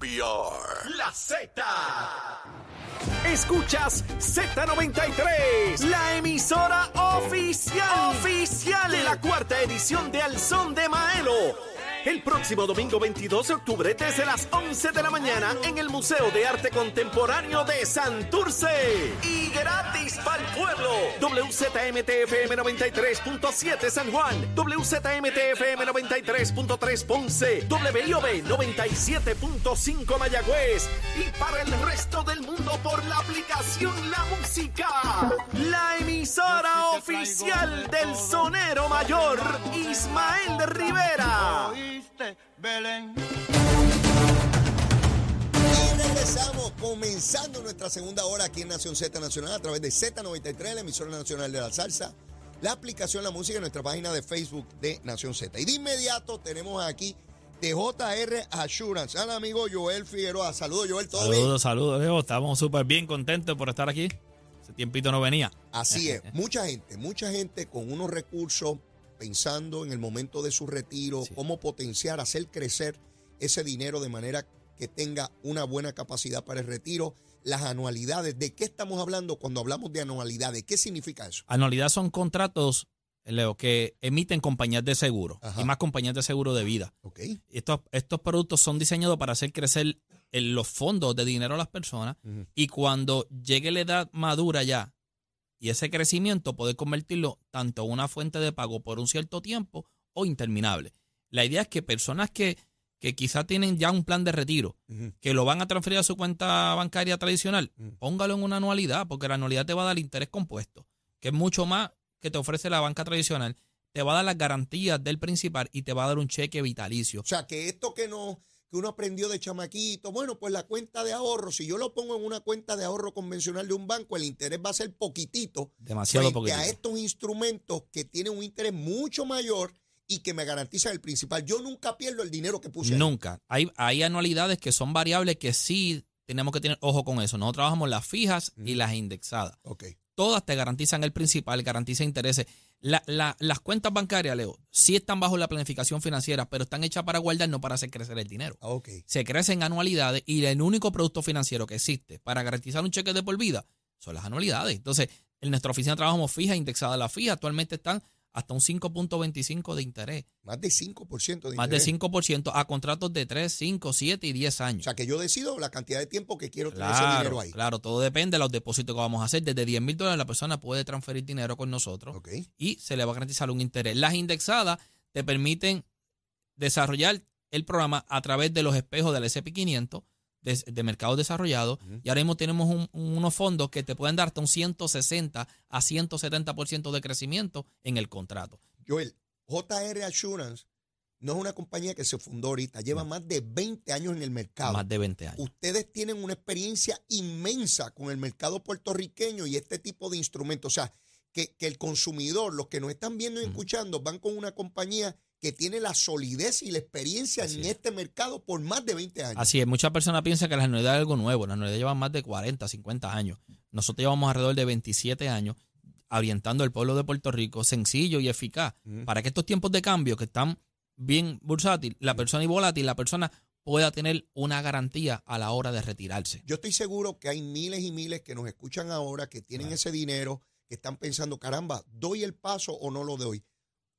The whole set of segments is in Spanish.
NPR. La Z. Escuchas Z93, la emisora oficial. Oficial de la cuarta edición de Al Son de Maelo. El próximo domingo 22 de octubre desde las 11 de la mañana en el Museo de Arte Contemporáneo de Santurce. Y gratis para el pueblo. WZMTFM 93.7 San Juan. WZMTFM 93.3 Ponce. WIOB 97.5 Mayagüez. Y para el resto del mundo por la aplicación La Música. La emisora oficial del sonero mayor Ismael Rivera. Belén. Y regresamos comenzando nuestra segunda hora aquí en Nación Z Nacional a través de Z93, la emisora nacional de la salsa, la aplicación La Música en nuestra página de Facebook de Nación Z. Y de inmediato tenemos aquí de JR Assurance al amigo Joel Figueroa. Saludos Joel, ¿todo bien? Saludos, saludos, Leo. Estamos súper bien contentos por estar aquí. Ese tiempito no venía. Así es, mucha gente, mucha gente con unos recursos pensando en el momento de su retiro, cómo potenciar, hacer crecer ese dinero de manera que tenga una buena capacidad para el retiro. Las anualidades, ¿de qué estamos hablando cuando hablamos de anualidades? ¿Qué significa eso? Anualidad son contratos, Leo, que emiten compañías de seguro Ajá. y más compañías de seguro de vida. ¿Ok? Estos, estos productos son diseñados para hacer crecer el- los fondos de dinero a las personas y cuando llegue la edad madura ya y ese crecimiento poder convertirlo tanto en una fuente de pago por un cierto tiempo o interminable. La idea es que personas que, que quizá tienen ya un plan de retiro, que lo van a transferir a su cuenta bancaria tradicional, póngalo en una anualidad, porque la anualidad te va a dar interés compuesto, que es mucho más que te ofrece la banca tradicional. Te va a dar las garantías del principal y te va a dar un cheque vitalicio. O sea, que esto que no que uno aprendió de chamaquito, bueno, pues la cuenta de ahorro, si yo lo pongo en una cuenta de ahorro convencional de un banco, el interés va a ser poquitito Demasiado poquitito. a estos instrumentos que tienen un interés mucho mayor y que me garantizan el principal. Yo nunca pierdo el dinero que puse. ahí. Nunca. Hay, hay anualidades que son variables que sí tenemos que tener ojo con eso. Nosotros trabajamos las fijas y las indexadas. Ok. Todas te garantizan el principal, garantizan intereses. La- la- las cuentas bancarias, Leo, sí están bajo la planificación financiera, pero están hechas para guardar, no para hacer crecer el dinero. Ah, Ok. Se crecen anualidades y el único producto financiero que existe para garantizar un cheque de por vida son las anualidades. Entonces, en nuestra oficina trabajamos fijas indexadas. Las fijas actualmente están hasta un 5.25 de interés, Más de 5% de más de interés. 5% a contratos de 3, 5, 7 y 10 O años. sea, que yo decido la cantidad de tiempo que quiero tener ese Claro, dinero ahí. claro, todo depende de los depósitos que vamos a hacer. Desde 10 mil dólares la persona puede transferir dinero con nosotros Ok. y se le va a garantizar un interés. Las indexadas te permiten desarrollar el programa a través de los espejos del SP500 de, de mercados desarrollados y ahora mismo tenemos un- unos fondos que te pueden dar hasta un 160 a 170% de crecimiento en el contrato. Joel, JR Assurance no es una compañía que se fundó ahorita, lleva más de 20 años en el mercado. Más de 20 años. Ustedes tienen una experiencia inmensa con el mercado puertorriqueño y este tipo de instrumentos. O sea, que, que el consumidor, los que nos están viendo y escuchando, van con una compañía que tiene la solidez y la experiencia Así en es. este mercado por más de 20 años. Así es, muchas personas piensan que la anualidad es algo nuevo. La anualidad lleva más de 40, 50 años. Nosotros llevamos alrededor de 27 años orientando al pueblo de Puerto Rico sencillo y eficaz para que estos tiempos de cambio que están bien bursátil, la persona y volátil, la persona pueda tener una garantía a la hora de retirarse. Yo estoy seguro que hay miles y miles que nos escuchan ahora, que tienen Claro. ese dinero, que están pensando, caramba, ¿doy el paso o no lo doy?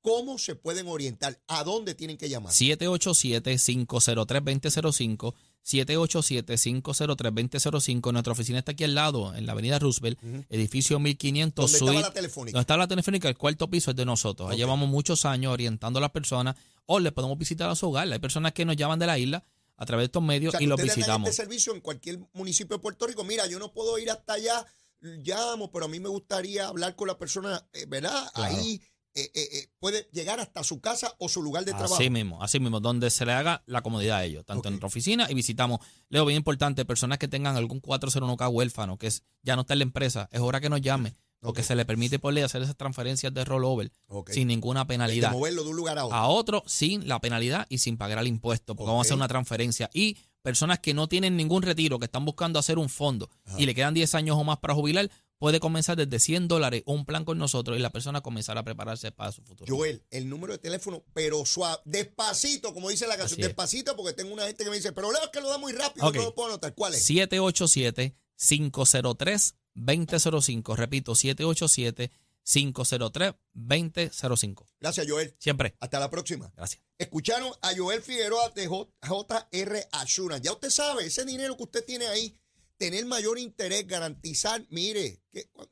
¿Cómo se pueden orientar? ¿A dónde tienen que llamar? 787-503-2005, 787-503-2005. Nuestra oficina está aquí al lado, en la avenida Roosevelt, edificio 1500, ¿Dónde estaba la telefónica? Donde está la telefónica, el cuarto piso es de nosotros. Ok. Ahí Llevamos muchos años orientando a las personas o le podemos visitar a su hogar. Hay personas que nos llaman de la isla a través de estos O medios sea, y los dan visitamos. este servicio en cualquier municipio de Puerto Rico. Mira, yo no puedo ir hasta allá, llamo, pero a mí me gustaría hablar con la persona, eh, ¿verdad? Claro. Ahí eh, eh, eh, puede llegar hasta su casa o su lugar de trabajo. Así mismo, así mismo, donde se le haga la comodidad a ellos, tanto en nuestra oficina y visitamos. Leo, bien importante, personas que tengan algún 401k huérfano, que es, ya no está en la empresa, es hora que nos llame, porque Ok. se le permite por ley hacer esas transferencias de rollover sin ninguna De penalidad. moverlo de un lugar a otro. A otro sin la penalidad y sin pagar el impuesto, porque vamos a hacer una transferencia. Y personas que no tienen ningún retiro, que están buscando hacer un fondo Ajá. y le quedan 10 años o más para jubilar, puede comenzar desde 100 dólares un plan con nosotros y la persona comenzará a prepararse para su futuro. Joel, el número de teléfono, pero suave, despacito, como dice la canción, despacito, porque tengo una gente que me dice, pero Leo, es que lo da muy rápido, no lo puedo anotar. ¿Cuál es? 787-503-2005. Repito, 787-503-2005. Gracias, Joel. Siempre. Hasta la próxima. Gracias. Escucharon a Joel Figueroa de JR Assurance. Ya usted sabe, ese dinero que usted tiene ahí tener mayor interés, garantizar, mire,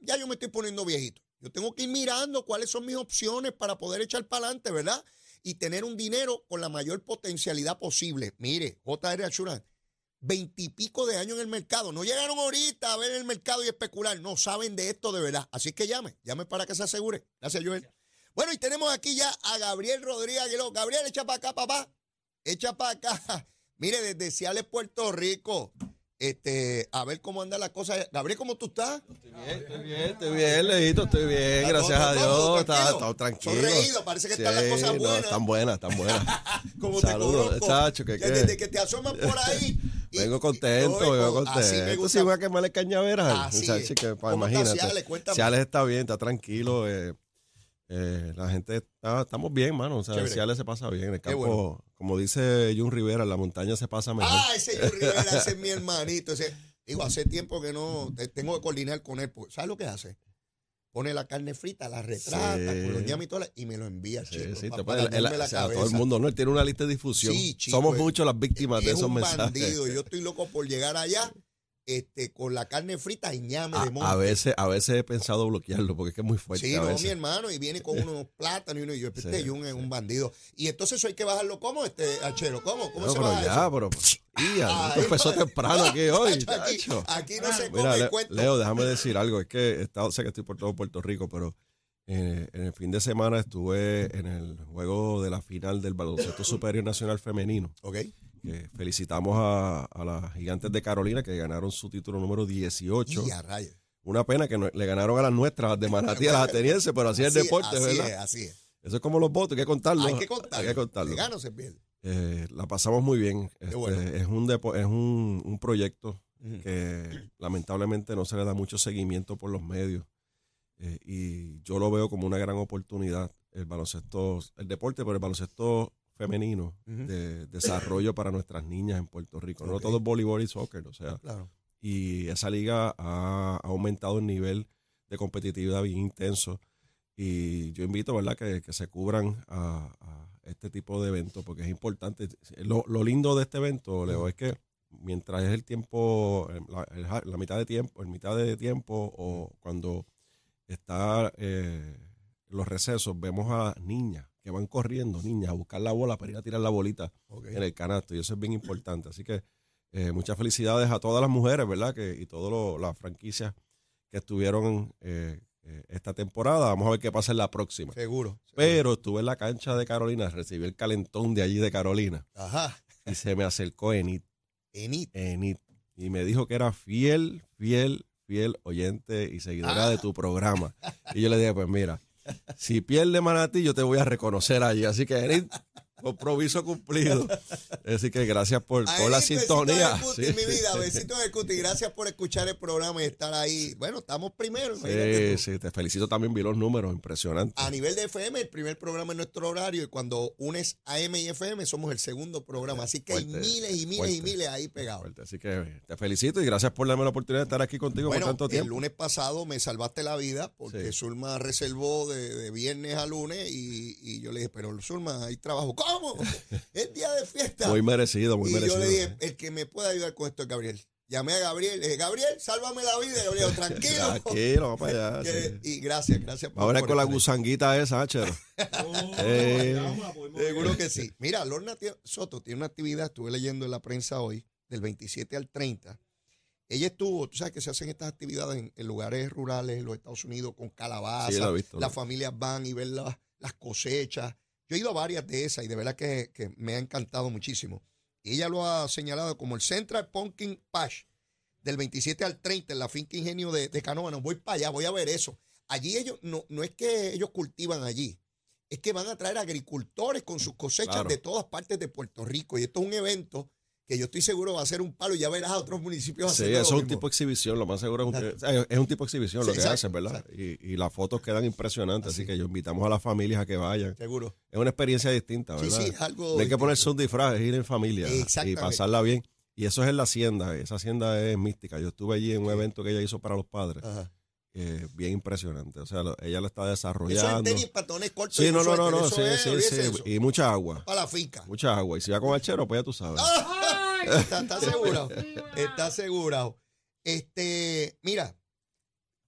ya yo me estoy poniendo viejito. Yo tengo que ir mirando cuáles son mis opciones para poder echar para adelante, ¿verdad? Y tener un dinero con la mayor potencialidad posible. Mire, JR Assurance, veintipico de años en el mercado. No llegaron ahorita a ver el mercado y especular. No saben de esto de verdad. Así que llame, llame para que se asegure. Gracias, Joel. Bueno, y tenemos aquí ya a Gabriel Rodríguez Aguiló. Gabriel, echa para acá, papá. Echa para acá. Mire, desde Ciales, Puerto Rico este, a ver cómo anda la cosa. Gabriel, ¿cómo tú estás? Estoy bien, estoy bien, estoy bien, Leito, estoy bien, gracias a Dios. Está todo tranquilo. Sonreído, parece que están las cosas buenas. están buenas, están buenas. como Saludos, chacho, que, que desde que te asoman por ahí. vengo contento, vengo contento. Esto sí voy a quemarle cañaveral. Así que, imagínate. Si Alex está bien, está tranquilo. Eh, eh, la gente está, estamos bien, mano. O sea, se pasa bien. En el campo, como dice Jun Rivera, en la montaña se pasa mejor. Ah, ese Jun Rivera, ese es mi hermanito. Ese, digo, hace tiempo que no tengo que coordinar con él. ¿Sabes lo que hace? Pone la carne frita, la retrata, con los y, y me lo envía, sí, Sí, para, todo el mundo, ¿no? Él tiene una lista de difusión. Somos muchos las víctimas de esos un mensajes. Yo estoy loco por llegar allá este, con la carne frita y ñame de monte. A veces, a veces he pensado bloquearlo porque es que es muy fuerte. Sí, no, mi hermano, y viene con unos plátanos y uno, y yo, este sí, es un bandido. Y entonces eso hay que bajarlo, ¿cómo, este, Achero? ¿Cómo? ¿Cómo se baja ya, pero, ya, esto empezó temprano aquí hoy, aquí, aquí, no se come Mira, cuento. Leo, déjame decir algo, es que he estado, sé que estoy por todo Puerto Rico, pero en, en el fin de semana estuve en el juego de la final del Baloncesto Superior Nacional Femenino. Ok felicitamos a, las gigantes de Carolina que ganaron su título número 18. Una pena que le ganaron a las nuestras, de Manatí, a las atenienses, pero así es el deporte, así ¿verdad? Es, así es. Eso es como los votos, hay que contarlo. Hay que contarlo. Hay que contarlo. Eh, la pasamos muy bien. Este, es un, es un, proyecto que lamentablemente no se le da mucho seguimiento por los medios. Eh, y yo lo veo como una gran oportunidad. El baloncesto, el deporte, pero el baloncesto femenino de desarrollo para nuestras niñas en Puerto Rico. No todo es voleibol y soccer, o sea. Y esa liga ha, aumentado el nivel de competitividad bien intenso. Y yo invito, ¿verdad?, que, se cubran a, este tipo de eventos, porque es importante. Lo, lindo de este evento, Leo, es que mientras es el tiempo, la, mitad de tiempo, en mitad de tiempo, o cuando está eh, los recesos, vemos a niñas que van corriendo, niñas, a buscar la bola para ir a tirar la bolita en el canasto. Y eso es bien importante. Así que eh, muchas felicidades a todas las mujeres, ¿verdad? Que, y todas las franquicias que estuvieron eh, eh, esta temporada. Vamos a ver qué pasa en la próxima. Seguro, Pero estuve en la cancha de Carolina, recibí el calentón de allí de Carolina. Ajá. Y se me acercó Enid. Enid. Enid. Y me dijo que era fiel, fiel, fiel oyente y seguidora de ah. tu programa. Y yo le dije, pues mira, si pierde Manatí, yo te voy a reconocer allí. Así que Compromiso cumplido. Así que gracias por, por la sintonía. Cuti, mi vida, besitos de Cuti. Gracias por escuchar el programa y estar ahí. Bueno, estamos primero. Sí, sí, te felicito también, vi los números, impresionantes. A nivel de FM, el primer programa en nuestro horario y cuando unes AM y FM somos el segundo programa. Así que hay miles y miles y miles ahí pegados. Así que te felicito y gracias por darme la oportunidad de estar aquí contigo por tanto tiempo. El lunes pasado me salvaste la vida porque Zulma reservó de, viernes a lunes y, y, yo le dije, pero Zulma, hay trabajo. Es día de fiesta. Muy merecido, muy merecido. Y yo le dije, el que me pueda ayudar con esto es Gabriel. Llamé a Gabriel, le dije, Gabriel, sálvame la vida. Gabriel, tranquilo. Tranquilo, vamos para allá. Y gracias, gracias por Ahora con la gusanguita esa, Chero. Seguro que sí. Mira, Lorna Soto tiene una actividad, estuve leyendo en la prensa hoy, del 27 al 30. Ella estuvo, tú sabes que se hacen estas actividades en, lugares rurales en los Estados Unidos con calabazas. las familias van y ven las cosechas. Yo he ido a varias de esas y de verdad que, me ha encantado muchísimo. Y ella lo ha señalado como el Central Pumpkin Patch del 27 al 30 en la finca Ingenio de, de Voy para allá, voy a ver eso. Allí ellos, no, no es que ellos cultivan allí, es que van a traer agricultores con sus cosechas de todas partes de Puerto Rico. Y esto es un evento que yo estoy seguro va a ser un palo y ya verás a otros municipios Sí, eso es un tipo de exhibición, lo más seguro es un, es un tipo de exhibición lo que hacen, ¿verdad? Y, y, las fotos quedan impresionantes, así. que yo invitamos a las familias a que vayan. Seguro. Es una experiencia distinta, ¿verdad? Sí, sí, algo. No hay que ponerse un disfraz, ir en familia y pasarla bien. Y eso es en la hacienda, esa hacienda es mística. Yo estuve allí en un evento que ella hizo para los padres. Eh, bien impresionante. O sea, ella lo está desarrollando. Eso es tenis, patones cortos. Sí, no, no, no, no, sí, sí, sí. Y mucha agua. Para la finca. Mucha agua. Y si va con el chero, pues ya tú sabes. Está, está asegurado. Está asegurado. Este, mira,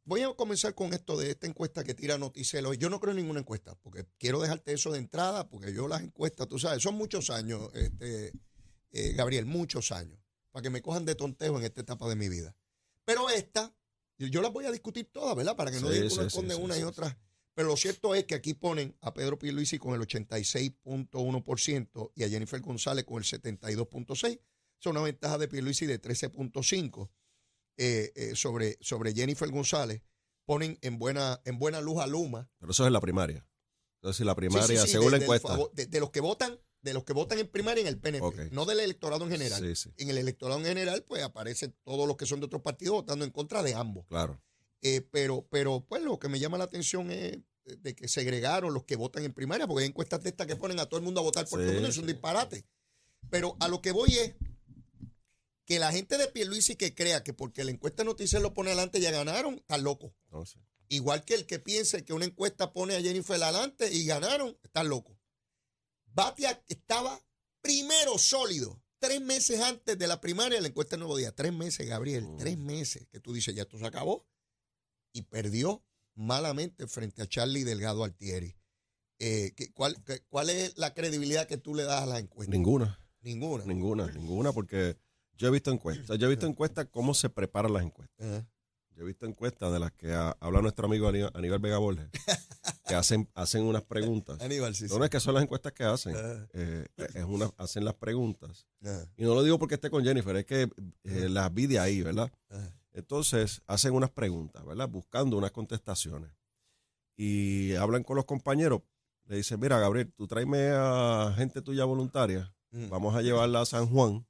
voy a comenzar con esto de esta encuesta que tira Noticelo. Yo no creo en ninguna encuesta, porque quiero dejarte eso de entrada, porque yo las encuestas, tú sabes, son muchos años, este, eh, Gabriel, muchos años, para que me cojan de tontejo en esta etapa de mi vida. Pero esta, yo las voy a discutir todas, ¿verdad? Para que no digan uno esconde una y otra. Pero lo cierto es que aquí ponen a Pedro Pierluisi con el 86.1% y a Jennifer González con el 72.6%. Son una ventaja de Pierluisi de 13.5% eh, eh, sobre, sobre Jennifer González. Ponen en buena, en buena luz a Luma. Pero eso es la primaria. Entonces, la primaria, según la encuesta. de, los que votan de los que votan en primaria en el PNP, no del electorado en general. En el electorado en general, pues aparecen todos los que son de otros partidos votando en contra de ambos. Claro. Eh, pero, pero, pues lo que me llama la atención es de que segregaron los que votan en primaria, porque hay encuestas de estas que ponen a todo el mundo a votar por todo el mundo, es un disparate. Pero a lo que voy es que la gente de Pierluisi que crea que porque la encuesta noticias lo pone adelante ya ganaron, está loco. Igual que el que piense que una encuesta pone a Jennifer adelante y ganaron, está loco. Batia estaba primero sólido. Tres meses antes de la primaria, la encuesta del nuevo día. Tres meses, Gabriel. Mm. Tres meses. Que tú dices, ya esto se acabó. Y perdió malamente frente a Charlie Delgado Altieri. Eh, ¿cuál, ¿Cuál es la credibilidad que tú le das a la encuesta? Ninguna. Ninguna. Ninguna, ninguna, porque yo he visto encuestas. Yo he visto encuestas cómo se preparan las encuestas. Yo he visto encuestas de las que habla nuestro amigo Aníbal, Vega Borges, que hacen, hacen unas preguntas. Aníbal, sí, No, es que son las encuestas que hacen. Eh, es una, hacen las preguntas. Y no lo digo porque esté con Jennifer, es que eh, las vi de ahí, ¿verdad? Entonces, hacen unas preguntas, ¿verdad? Buscando unas contestaciones. Y hablan con los compañeros. Le dicen, mira, Gabriel, tú tráeme a gente tuya voluntaria. Mm. Vamos a llevarla a San Juan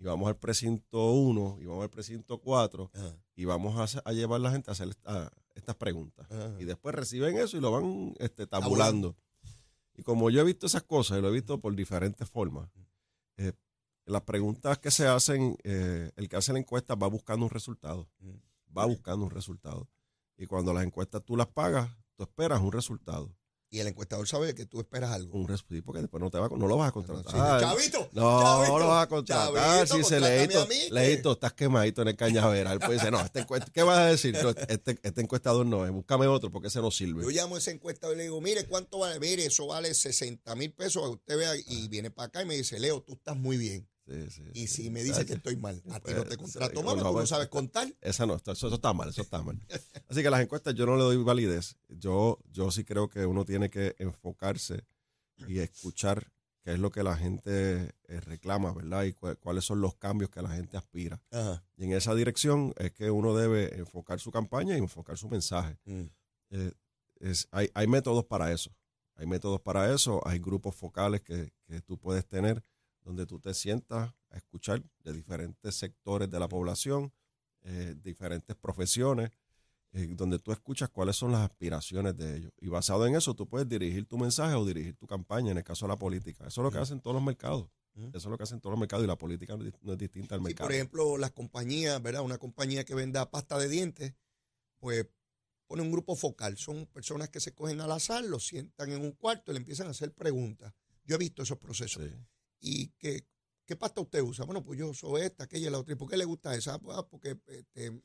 y vamos al precinto 1 y vamos al precinto 4 y vamos a, llevar a la gente a hacer estas preguntas. Y después reciben eso y lo van este, tabulando. Y como yo he visto esas cosas, y lo he visto por diferentes formas, eh, las preguntas que se hacen, eh, el que hace la encuesta va buscando un resultado. Va buscando un resultado. Y cuando las encuestas tú las pagas, tú esperas un resultado. Y el encuestador sabe que tú esperas algo. Un sí, porque después no, te va, no lo vas a contratar. No, chavito. No, no lo vas a contratar. si se leíto, leíto, estás quemadito en el cañaveral. Pues dice, no, este ¿qué vas a decir? Este, este encuestador no es, búscame otro porque ese no sirve. Yo llamo a ese encuestador y le digo, mire, ¿cuánto vale? Mire, eso vale 60 mil pesos. Usted vea, y viene para acá y me dice, Leo, tú estás muy bien y si me dice que estoy mal, a ti no te pues, contrato más, tú no sabes contar. Esa no, eso, está mal, eso está mal. Así que las encuestas yo no le doy validez. Yo, yo sí creo que uno tiene que enfocarse y escuchar qué es lo que la gente eh, reclama, ¿verdad? Y cuáles son los cambios que la gente aspira. Y en esa dirección es que uno debe enfocar su campaña y enfocar su mensaje. Mm. Eh, es, hay, hay métodos para eso. Hay métodos para eso, hay grupos focales que, que tú puedes tener donde tú te sientas a escuchar de diferentes sectores de la población, eh, diferentes profesiones, eh, donde tú escuchas cuáles son las aspiraciones de ellos. Y basado en eso, tú puedes dirigir tu mensaje o dirigir tu campaña, en el caso de la política. Eso es lo que hacen todos los mercados. Eso es lo que hacen todos los mercados y la política no es distinta al mercado. por ejemplo, las compañías, ¿verdad? Una compañía que venda pasta de dientes, pues pone un grupo focal. Son personas que se cogen al azar, los sientan en un cuarto y le empiezan a hacer preguntas. Yo he visto esos procesos. ¿Y qué, qué pasta usted usa? Bueno, pues yo uso esta, aquella, la otra. ¿Y por qué le gusta esa? Pues, ah, porque este,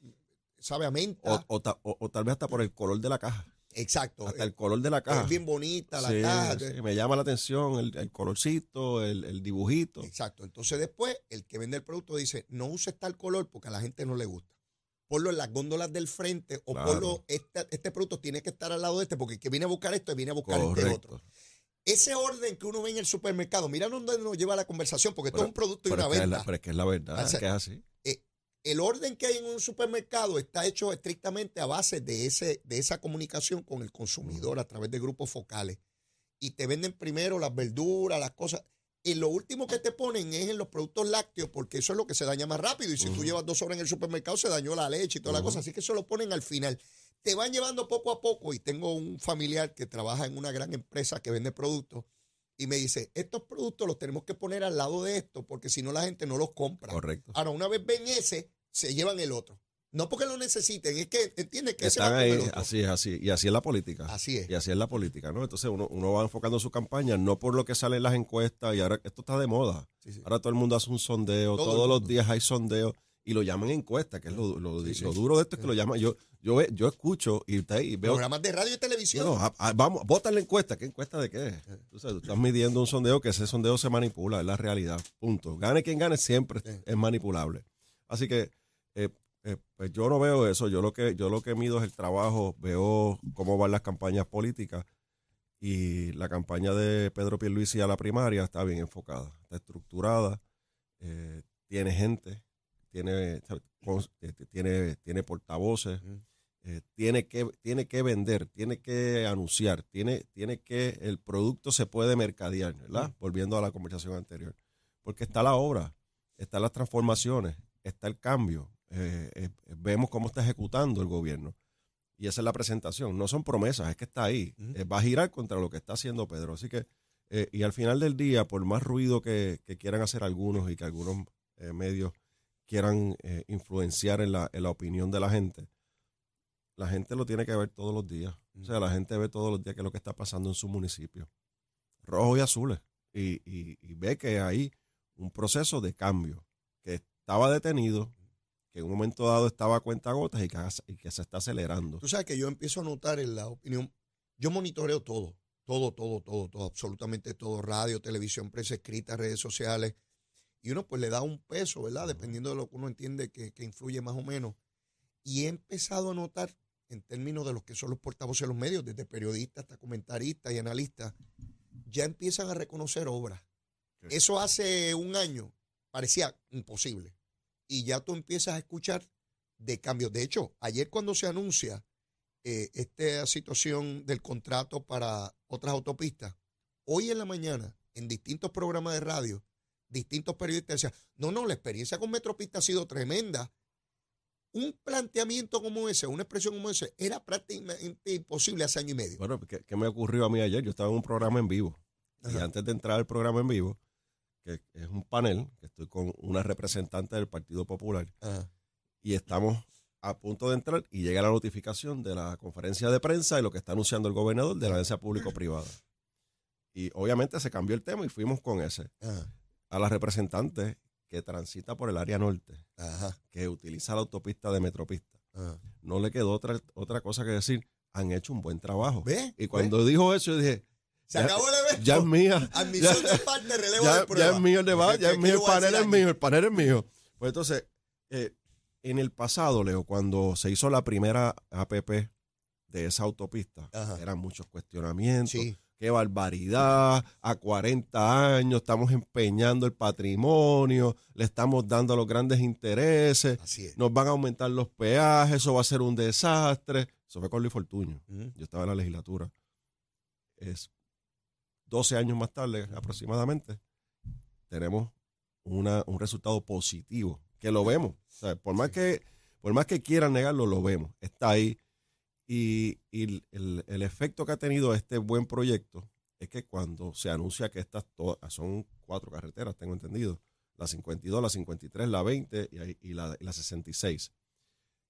sabe a menta. O, tal vez hasta por el color de la caja. Exacto. Hasta el color de la caja. Es bien bonita la caja. Sí, me llama la atención el, colorcito, el, dibujito. Exacto. Entonces después el que vende el producto dice, no use tal color porque a la gente no le gusta. Ponlo en las góndolas del frente o ponlo, este, este, producto tiene que estar al lado de este porque el que viene a buscar esto viene a buscar este otro. Ese orden que uno ve en el supermercado, mira dónde nos lleva la conversación, porque esto es un producto y una venta. pero es que es la verdad, que es así. El orden que hay en un supermercado está hecho estrictamente a base de, ese, de esa comunicación con el consumidor a través de grupos focales. Y te venden primero las verduras, las cosas. Y lo último que te ponen es en los productos lácteos, porque eso es lo que se daña más rápido. Y si tú llevas dos horas en el supermercado, se dañó la leche y toda la cosa. Así que eso lo ponen al final. Te van llevando poco a poco. Y tengo un familiar que trabaja en una gran empresa que vende productos. Y me dice, estos productos los tenemos que poner al lado de esto, porque si no la gente no los compra. Correcto. Ahora, una vez ven ese, se llevan el otro. No porque lo necesiten, es que entiende que Están ahí, así es, así. Y así es la política. Así es. Y así es la política, ¿no? Entonces uno, uno va enfocando su campaña no por lo que sale en las encuestas y ahora esto está de moda. Sí, sí. Ahora todo el mundo hace un sondeo, Todo todos los días hay sondeos y lo llaman encuesta, que es lo, lo- Sí, lo duro de esto es que lo llaman. Yo yo yo escucho y, está ahí, y veo Programas de radio y televisión. no, a- a- vamos, vota la encuesta. ¿Qué encuesta de qué? Tú, sabes, tú estás midiendo un sondeo que ese sondeo se manipula, es la realidad. Punto. Gane quien gane, siempre es manipulable. Así que eh, eh, pues yo no veo eso. Yo lo que yo lo que mido es el trabajo, veo cómo van las campañas políticas y la campaña de Pedro Pierluisi a la primaria está bien enfocada, está estructurada, eh, tiene gente, tiene, eh, tiene, tiene portavoces, eh, tiene, que, tiene que vender, tiene que anunciar, tiene, tiene que, el producto se puede mercadear, ¿verdad? Volviendo a la conversación anterior. Porque está la obra, están las transformaciones, está el cambio, eh, eh, vemos cómo está ejecutando el gobierno. Y esa es la presentación. No son promesas, es que está ahí. Eh, va a girar contra lo que está haciendo Pedro. Así que, eh, y al final del día, por más ruido que, que quieran hacer algunos y que algunos eh, medios quieran eh, influenciar en la, en la opinión de la gente, la gente lo tiene que ver todos los días. O sea, la gente ve todos los días qué es lo que está pasando en su municipio. Rojos y azules. Y, y- y ve que hay un proceso de cambio que estaba detenido, que en un momento dado estaba a cuenta gotas y que, y que se está acelerando. Tú sabes que yo empiezo a notar en la opinión, yo monitoreo todo, todo, todo, todo, todo, absolutamente todo, radio, televisión, prensa escrita, redes sociales, y uno pues le da un peso, ¿verdad? Dependiendo de lo que uno entiende que, que influye más o menos. Y he empezado a notar, en términos de los que son los portavoces de los medios, desde periodistas hasta comentaristas y analistas, ya empiezan a reconocer obras. Eso hace un año parecía imposible. Y ya tú empiezas a escuchar de cambios. De hecho, ayer cuando se anuncia eh, esta situación del contrato para otras autopistas, hoy en la mañana, en distintos programas de radio, distintos periodistas decían, no, no, la experiencia con Metropista ha sido tremenda. Un planteamiento como ese, una expresión como ese, era prácticamente imposible hace año y medio. Bueno, ¿qué, qué me ocurrió a mí ayer? Yo estaba en un programa en vivo. Y antes de entrar al programa en vivo, que es un panel, que estoy con una representante del Partido Popular, Ajá. y estamos a punto de entrar y llega la notificación de la conferencia de prensa y lo que está anunciando el gobernador de la alianza público-privada. Y obviamente se cambió el tema y fuimos con ese. Ajá. A la representante que transita por el área norte, Ajá. que utiliza la autopista de Metropista, no le quedó otra, otra cosa que decir, han hecho un buen trabajo. ¿Ve? Y cuando dijo eso, yo dije, Se ya- acabó el evento. ya es mía. Admisión ya- de parte, relevo ya, de prueba. ya es mío el debate, ya ¿Qué- es mío, el panel es mío, el panel es mío. Pues entonces, eh, en el pasado, Leo, cuando se hizo la primera APP de esa autopista, Ajá. eran muchos cuestionamientos. Sí. Qué barbaridad, a 40 años estamos empeñando el patrimonio, le estamos dando a los grandes intereses, Así es. nos van a aumentar los peajes, eso va a ser un desastre. Eso fue con Luis Fortuño. Yo estaba en la legislatura. Es 12 años más tarde aproximadamente, tenemos una, un resultado positivo, que lo vemos. O sea, por, más que, por más que quieran negarlo, lo vemos. Está ahí. Y, y el, el- efecto que ha tenido este buen proyecto es que cuando se anuncia que estas todas son cuatro carreteras, tengo entendido, la 52, la 53, la 20 y, y la, y la 66.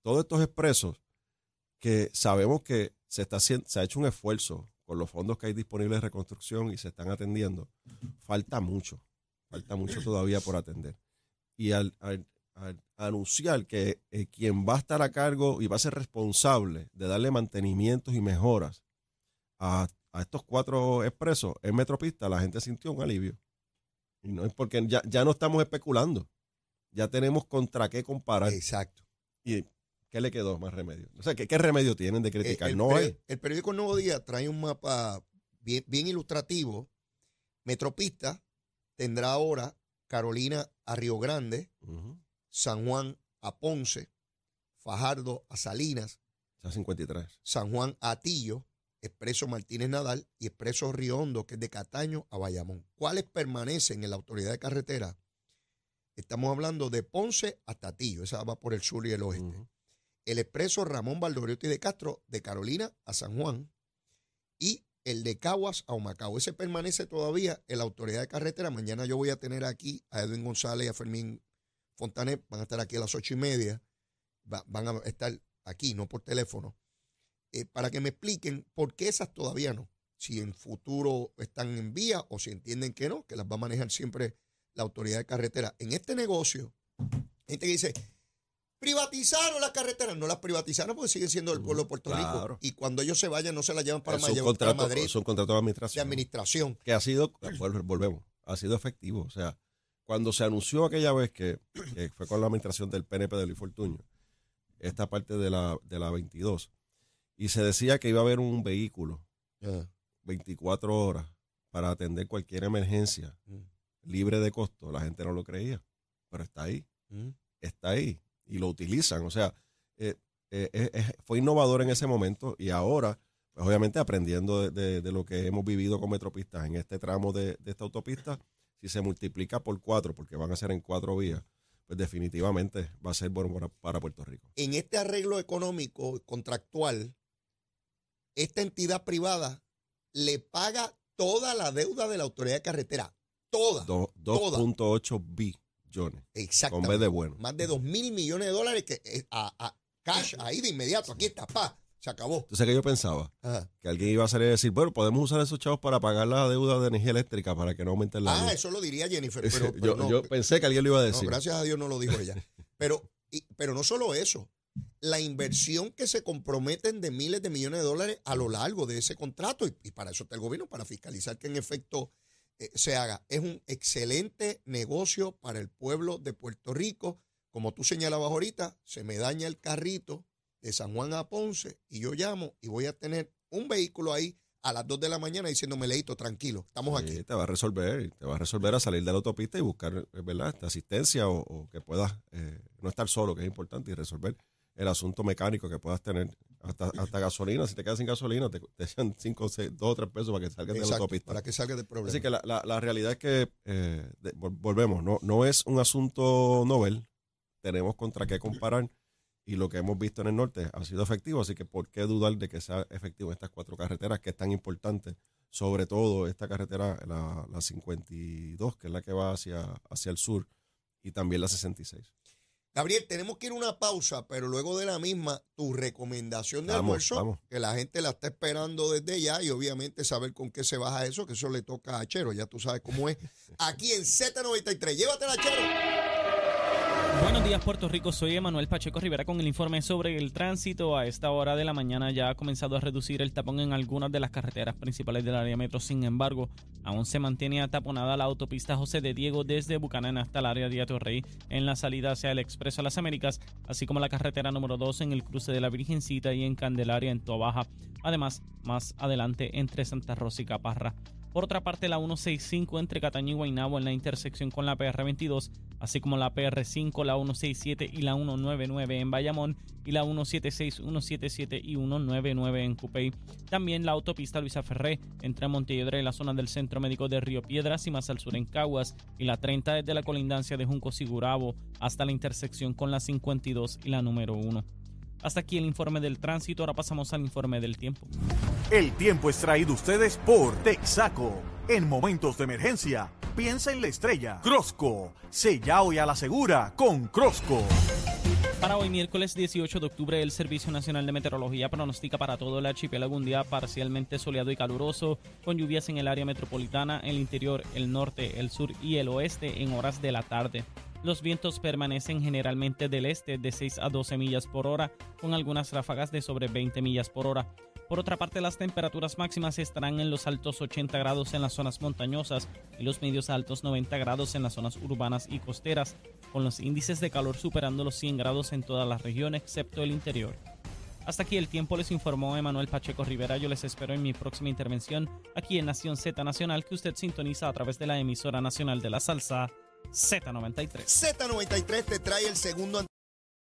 Todos estos expresos que sabemos que se, está haciendo, se ha hecho un esfuerzo con los fondos que hay disponibles de reconstrucción y se están atendiendo, falta mucho, falta mucho todavía por atender. Y al, al- al anunciar que eh, quien va a estar a cargo y va a ser responsable de darle mantenimientos y mejoras a, a estos cuatro expresos en Metropista, la gente sintió un alivio. Y no es porque ya, ya no estamos especulando, ya tenemos contra qué comparar. Exacto. ¿Y qué le quedó más remedio? O sea, ¿qué, qué remedio tienen de criticar? El, no peri- hay. el periódico Nuevo Día trae un mapa bien, bien ilustrativo. Metropista tendrá ahora Carolina a Río Grande. San Juan a Ponce, Fajardo a Salinas, sea, 53. San Juan a Atillo, Expreso Martínez Nadal y Expreso Riondo, que es de Cataño a Bayamón. ¿Cuáles permanecen en la autoridad de carretera? Estamos hablando de Ponce a Tatillo, esa va por el sur y el oeste. El expreso Ramón Valdoriotti de Castro, de Carolina a San Juan. Y el de Caguas a Humacao. Ese permanece todavía en la autoridad de carretera. Mañana yo voy a tener aquí a Edwin González y a Fermín Fontanet. Van a estar aquí a las ocho y media. van a estar aquí, no por teléfono. Eh, para que me expliquen por qué esas todavía no. Si en futuro están en vía o si entienden que no, que las va a manejar siempre la autoridad de carretera. En este negocio, gente que dice, privatizaron las carreteras. No las privatizaron porque siguen siendo del pueblo de Puerto Rico. Y cuando ellos se vayan, no se las llevan para, Madrid. Es un contrato de administración. De administración. Que ha sido, volvemos, ha sido efectivo. O sea, cuando se anunció aquella vez que, fue con la administración del PNP de Luis Fortuño, esta parte de la, de la 22, y se decía que iba a haber un vehículo 24 horas para atender cualquier emergencia mm. libre de costo, la gente no lo creía, pero está ahí, mm. está ahí y lo utilizan. O sea, eh, eh, fue innovador en ese momento y ahora, pues obviamente aprendiendo de, lo que hemos vivido con Metropistas en este tramo de, esta autopista, si se multiplica por cuatro, porque van a ser en cuatro vías, pues definitivamente va a ser bueno para Puerto Rico. En este arreglo económico contractual, esta entidad privada le paga toda la deuda de la autoridad de carretera. Toda. 2.8 Exacto. Con vez de bueno. Más de 2 mil millones de dólares que a, cash ahí de inmediato. Aquí está, pa. Se acabó. Entonces, que yo pensaba? Que alguien iba a salir a decir, bueno, podemos usar esos chavos para pagar la deuda de energía eléctrica para que no aumente la Ah, eso lo diría Jennifer. Pero, yo, pensé que alguien lo iba a decir. gracias a Dios no lo dijo ella. pero, pero no solo eso la inversión que se comprometen de miles de millones de dólares a lo largo de ese contrato. Y, para eso está el gobierno, para fiscalizar que en efecto eh, se haga. Es un excelente negocio para el pueblo de Puerto Rico. Como tú señalabas ahorita, se me daña el carrito de San Juan a Ponce y yo llamo y voy a tener un vehículo ahí a las 2 de la mañana diciéndome, Leito, tranquilo, estamos aquí. Te va a resolver, te va a resolver a salir de la autopista y buscar, ¿verdad?, esta asistencia o, que puedas eh, no estar solo, que es importante, y resolver el asunto mecánico que puedas tener. Hasta, hasta gasolina, si te quedas sin gasolina, te, te echan 5, 2 o 3 pesos para que salgas de la autopista. Para que salgas del problema. Así que la, la, realidad es que, eh, volvemos, no, no es un asunto novel, tenemos contra qué comparar y lo que hemos visto en el norte ha sido efectivo, así que ¿por qué dudar de que sea efectivo en estas cuatro carreteras que es tan importante? Sobre todo esta carretera, la, la 52, que es la que va hacia, hacia el sur, y también la 66. Gabriel, tenemos que ir a una pausa, pero luego de la misma, tu recomendación de almuerzo, que la gente la está esperando desde ya y obviamente saber con qué se baja eso, que eso le toca a Chero, ya tú sabes cómo es. Aquí en Z93, llévatela, Chero. Buenos días Puerto Rico, soy Emanuel Pacheco Rivera con el informe sobre el tránsito. A esta hora de la mañana ya ha comenzado a reducir el tapón en algunas de las carreteras principales del área metro. Sin embargo, aún se mantiene ataponada la autopista José de Diego desde Bucanán hasta el área de Atorrey en la salida hacia el Expreso a las Américas, así como la carretera número 2 en el cruce de la Virgencita y en Candelaria en Tobaja. Además, más adelante entre Santa Rosa y Caparra. Por otra parte, la 165 entre Cataño y Guaynabo en la intersección con la PR22, así como la PR5, la 167 y la 199 en Bayamón y la 176, 177 y 199 en Cupey. También la autopista Luisa Ferré entre Montelledra y la zona del Centro Médico de Río Piedras y más al sur en Caguas y la 30 desde la colindancia de Junco Sigurabo hasta la intersección con la 52 y la número 1. Hasta aquí el informe del tránsito, ahora pasamos al informe del tiempo. El tiempo es traído ustedes por Texaco. En momentos de emergencia, piensa en la estrella. Crosco, sella hoy a la segura con Crosco. Para hoy, miércoles 18 de octubre, el Servicio Nacional de Meteorología pronostica para todo el archipiélago un día parcialmente soleado y caluroso, con lluvias en el área metropolitana, el interior, el norte, el sur y el oeste en horas de la tarde. Los vientos permanecen generalmente del este de 6 a 12 millas por hora, con algunas ráfagas de sobre 20 millas por hora. Por otra parte, las temperaturas máximas estarán en los altos 80 grados en las zonas montañosas y los medios altos 90 grados en las zonas urbanas y costeras, con los índices de calor superando los 100 grados en toda la región excepto el interior. Hasta aquí el tiempo les informó Emanuel Pacheco Rivera. Yo les espero en mi próxima intervención aquí en Nación Z Nacional que usted sintoniza a través de la emisora nacional de la salsa Z93. Z93 te trae el segundo